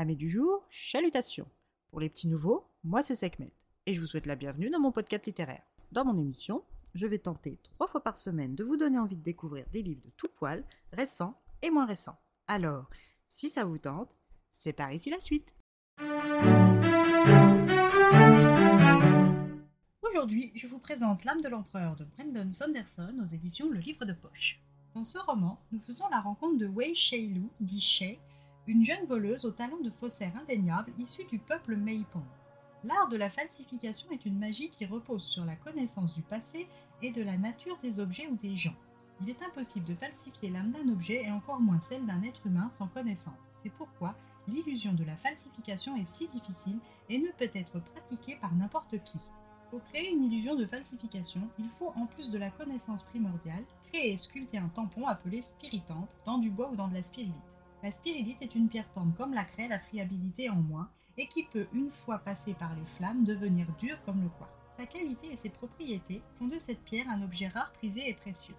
Amis du jour, chalutations. Pour les petits nouveaux, moi c'est Sekhmet et je vous souhaite la bienvenue dans mon podcast littéraire. Dans mon émission, je vais tenter trois fois par semaine de vous donner envie de découvrir des livres de tout poil, récents et moins récents. Alors, si ça vous tente, c'est par ici la suite. Aujourd'hui, je vous présente L'âme de l'empereur de Brendan Sanderson aux éditions Le Livre de Poche. Dans ce roman, nous faisons la rencontre de Wei Sheilu, dit Shei, une jeune voleuse au talent de faussaire indéniable issue du peuple Meipong. L'art de la falsification est une magie qui repose sur la connaissance du passé et de la nature des objets ou des gens. Il est impossible de falsifier l'âme d'un objet et encore moins celle d'un être humain sans connaissance. C'est pourquoi l'illusion de la falsification est si difficile et ne peut être pratiquée par n'importe qui. Pour créer une illusion de falsification, il faut, en plus de la connaissance primordiale, créer et sculpter un tampon appelé spiritampe dans du bois ou dans de la spirilite. La spirilite est une pierre tendre comme la craie, la friabilité en moins, et qui peut, une fois passée par les flammes, devenir dure comme le quartz. Sa qualité et ses propriétés font de cette pierre un objet rare, prisé et précieux.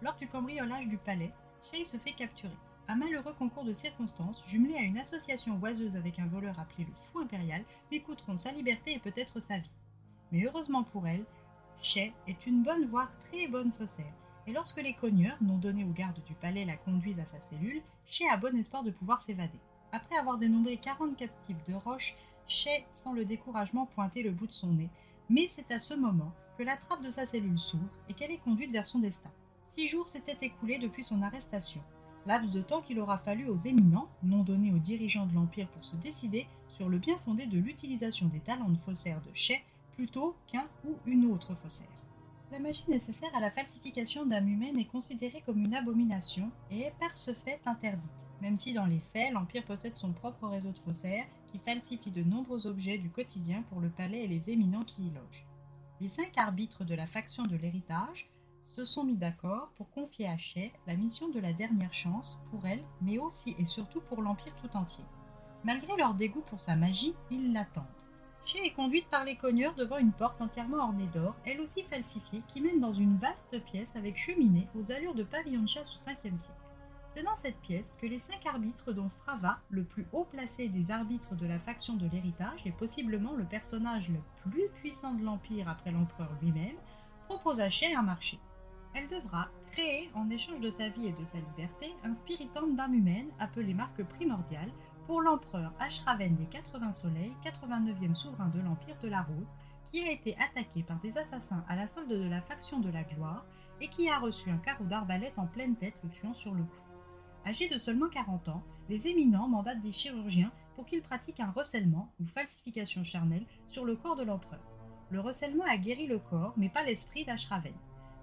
Lors du cambriolage du palais, Shay se fait capturer. Un malheureux concours de circonstances, jumelé à une association oiseuse avec un voleur appelé le Fou Impérial, lui coûteront sa liberté et peut-être sa vie. Mais heureusement pour elle, Shay est une bonne voire très bonne faussaire, et lorsque les cogneurs, non donnés aux gardes du palais, la conduisent à sa cellule, Shay a bon espoir de pouvoir s'évader. Après avoir dénombré 44 types de roches, Shay sent le découragement pointer le bout de son nez, mais c'est à ce moment que la trappe de sa cellule s'ouvre et qu'elle est conduite vers son destin. Six jours s'étaient écoulés depuis son arrestation, laps de temps qu'il aura fallu aux éminents, non donnés aux dirigeants de l'Empire pour se décider sur le bien fondé de l'utilisation des talents de faussaire de Shay plutôt qu'un ou une autre faussaire. La magie nécessaire à la falsification d'âme humaine est considérée comme une abomination et est par ce fait interdite, même si dans les faits, l'Empire possède son propre réseau de faussaires qui falsifie de nombreux objets du quotidien pour le palais et les éminents qui y logent. Les cinq arbitres de la faction de l'héritage se sont mis d'accord pour confier à Shay la mission de la dernière chance pour elle, mais aussi et surtout pour l'Empire tout entier. Malgré leur dégoût pour sa magie, ils l'attendent. Shay est conduite par les cogneurs devant une porte entièrement ornée d'or, elle aussi falsifiée, qui mène dans une vaste pièce avec cheminée aux allures de pavillon de chasse au 5e siècle. C'est dans cette pièce que les cinq arbitres, dont Frava, le plus haut placé des arbitres de la faction de l'héritage et possiblement le personnage le plus puissant de l'Empire après l'empereur lui-même, propose à Shay un marché. Elle devra créer, en échange de sa vie et de sa liberté, un spiritum d'âme humaine appelé marque primordiale pour l'empereur Ashraven des 80 soleils, 89e souverain de l'Empire de la Rose, qui a été attaqué par des assassins à la solde de la faction de la gloire et qui a reçu un carreau d'arbalète en pleine tête le tuant sur le coup. Âgé de seulement 40 ans, les éminents mandatent des chirurgiens pour qu'ils pratiquent un recellement ou falsification charnelle sur le corps de l'empereur. Le recellement a guéri le corps, mais pas l'esprit d'Ashraven.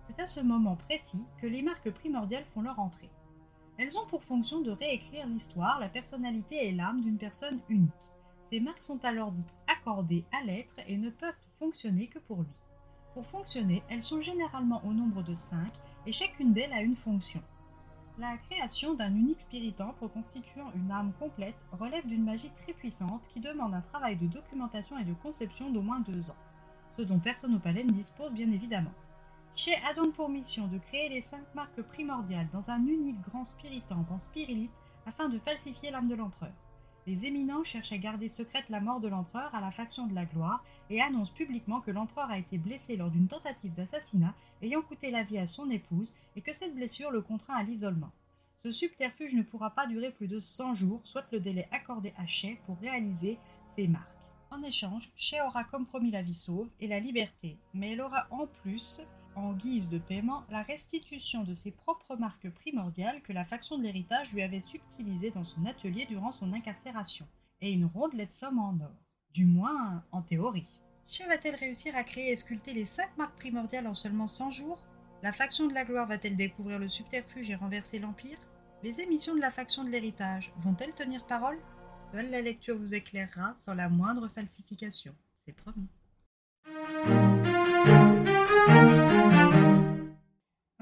C'est à ce moment précis que les marques primordiales font leur entrée. Elles ont pour fonction de réécrire l'histoire, la personnalité et l'âme d'une personne unique. Ces marques sont alors dites accordées à l'être et ne peuvent fonctionner que pour lui. Pour fonctionner, elles sont généralement au nombre de 5 et chacune d'elles a une fonction. La création d'un unique spiritemple constituant une âme complète relève d'une magie très puissante qui demande un travail de documentation et de conception d'au moins deux ans, ce dont personne au palais ne dispose bien évidemment. Chez a donc pour mission de créer les cinq marques primordiales dans un unique grand spiritemple en spirilite afin de falsifier l'âme de l'empereur. Les éminents cherchent à garder secrète la mort de l'empereur à la faction de la gloire et annoncent publiquement que l'empereur a été blessé lors d'une tentative d'assassinat ayant coûté la vie à son épouse et que cette blessure le contraint à l'isolement. Ce subterfuge ne pourra pas durer plus de 100 jours, soit le délai accordé à Shay pour réaliser ces marques. En échange, Shay aura compromis la vie sauve et la liberté, mais elle aura en plus en guise de paiement la restitution de ses propres marques primordiales que la faction de l'héritage lui avait subtilisées dans son atelier durant son incarcération, et une rondelette somme en or. Du moins, en théorie. Chez va-t-elle réussir à créer et sculpter les cinq marques primordiales en seulement 100 jours? La faction de la gloire va-t-elle découvrir le subterfuge et renverser l'Empire? Les émissions de la faction de l'héritage vont-elles tenir parole? Seule la lecture vous éclairera sans la moindre falsification. C'est promis.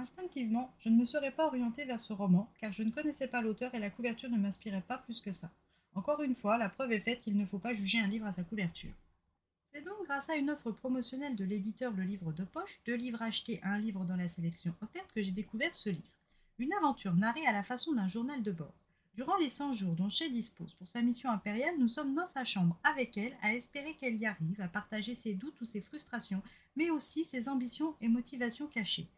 Instinctivement, je ne me serais pas orientée vers ce roman, car je ne connaissais pas l'auteur et la couverture ne m'inspirait pas plus que ça. Encore une fois, la preuve est faite qu'il ne faut pas juger un livre à sa couverture. C'est donc grâce à une offre promotionnelle de l'éditeur Le Livre de Poche, deux livres achetés à un livre dans la sélection offerte, que j'ai découvert ce livre. Une aventure narrée à la façon d'un journal de bord. Durant les 100 jours dont Shay dispose pour sa mission impériale, nous sommes dans sa chambre avec elle, à espérer qu'elle y arrive, à partager ses doutes ou ses frustrations, mais aussi ses ambitions et motivations cachées.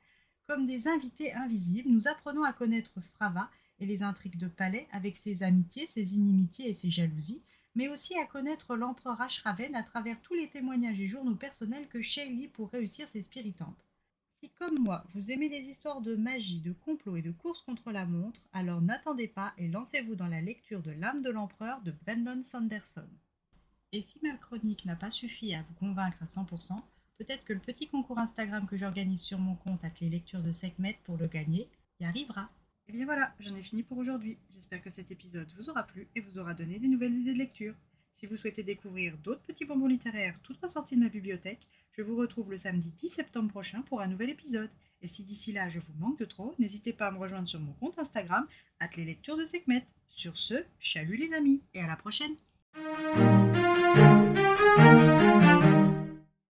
Comme des invités invisibles, nous apprenons à connaître Frava et les intrigues de palais avec ses amitiés, ses inimitiés et ses jalousies, mais aussi à connaître l'empereur Ashraven à travers tous les témoignages et journaux personnels que Shay lit pour réussir ses spiritantes. Si comme moi, vous aimez les histoires de magie, de complot et de course contre la montre, alors n'attendez pas et lancez-vous dans la lecture de L'âme de l'empereur de Brandon Sanderson. Et si ma chronique n'a pas suffi à vous convaincre à 100%, peut-être que le petit concours Instagram que j'organise sur mon compte avec les lectures de Sekhmet pour le gagner y arrivera. Et bien voilà, j'en ai fini pour aujourd'hui. J'espère que cet épisode vous aura plu et vous aura donné des nouvelles idées de lecture. Si vous souhaitez découvrir d'autres petits bonbons littéraires tout ressortis de ma bibliothèque, je vous retrouve le samedi 10 septembre prochain pour un nouvel épisode. Et si d'ici là je vous manque de trop, n'hésitez pas à me rejoindre sur mon compte Instagram, les lectures de Sekhmet. Sur ce, chalut les amis, et à la prochaine!